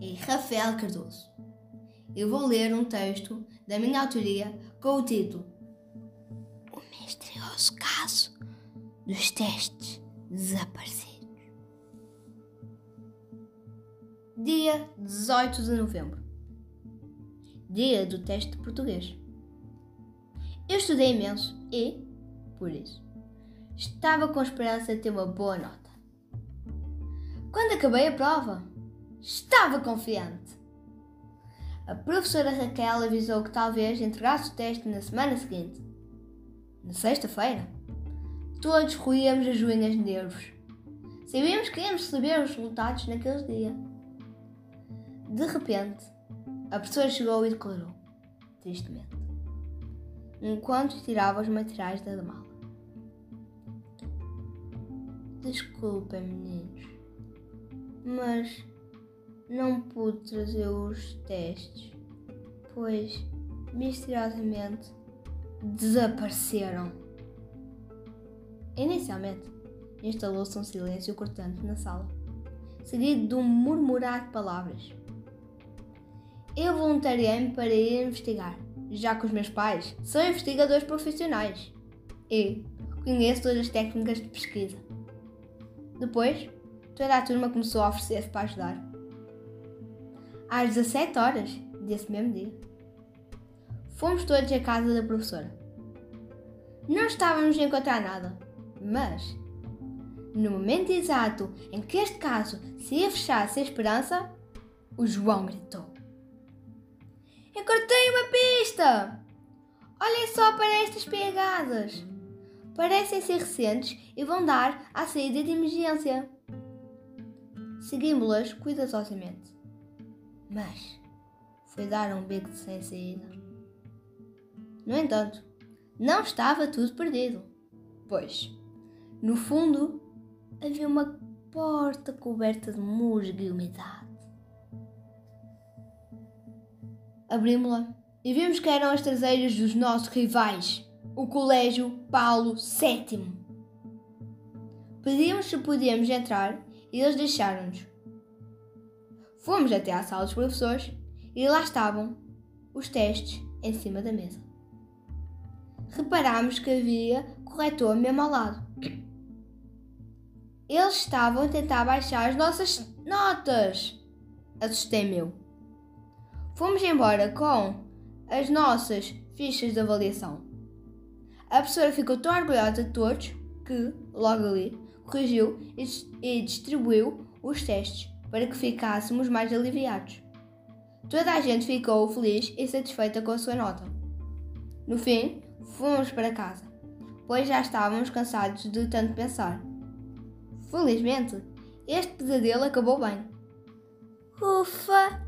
Rafael Cardoso. Eu vou ler um texto da minha autoria com o título O misterioso caso dos testes desaparecidos. Dia 18 de novembro. Dia do teste de português. Eu estudei imenso e, por isso, estava com esperança de ter uma boa nota. Quando acabei a prova, estava confiante. A professora Raquel avisou que talvez entregasse o teste na semana seguinte. Na sexta-feira, todos roíamos as unhas de nervos. Sabíamos que íamos receber os resultados naquele dia. De repente, a professora chegou e declarou, tristemente, enquanto tirava os materiais da mala. Desculpem, meninos, mas não pude trazer os testes, pois misteriosamente desapareceram. Inicialmente, instalou-se um silêncio cortante na sala, seguido de um murmurar de palavras. Eu voluntariei-me para ir investigar, já que os meus pais são investigadores profissionais e conheço todas as técnicas de pesquisa. Depois, toda a turma começou a oferecer-se para ajudar às 17 horas desse mesmo dia. Fomos todos à casa da professora. Não estávamos a encontrar nada, mas no momento exato em que este caso se ia fechar sem esperança, o João gritou: Encontrei uma pista! Olhem só para estas pegadas! Parecem ser recentes e vão dar à saída de emergência. Seguimos-las cuidadosamente mas foi dar um beco sem saída. No entanto, não estava tudo perdido, pois, no fundo, havia uma porta coberta de musgo e umidade. Abrimos-la e vimos que eram as traseiras dos nossos rivais, o Colégio Paulo VII. Pedimos se podíamos entrar e eles deixaram-nos. Fomos até à sala dos professores e lá estavam os testes em cima da mesa. Reparámos que havia corretor mesmo ao lado. Eles estavam a tentar baixar as nossas notas. Assustei-me eu. Fomos embora com as nossas fichas de avaliação. A professora ficou tão orgulhosa de todos que, logo ali, corrigiu e distribuiu os testes para que ficássemos mais aliviados. Toda a gente ficou feliz e satisfeita com a sua nota. No fim, fomos para casa, pois já estávamos cansados de tanto pensar. Felizmente, este pesadelo acabou bem. Ufa!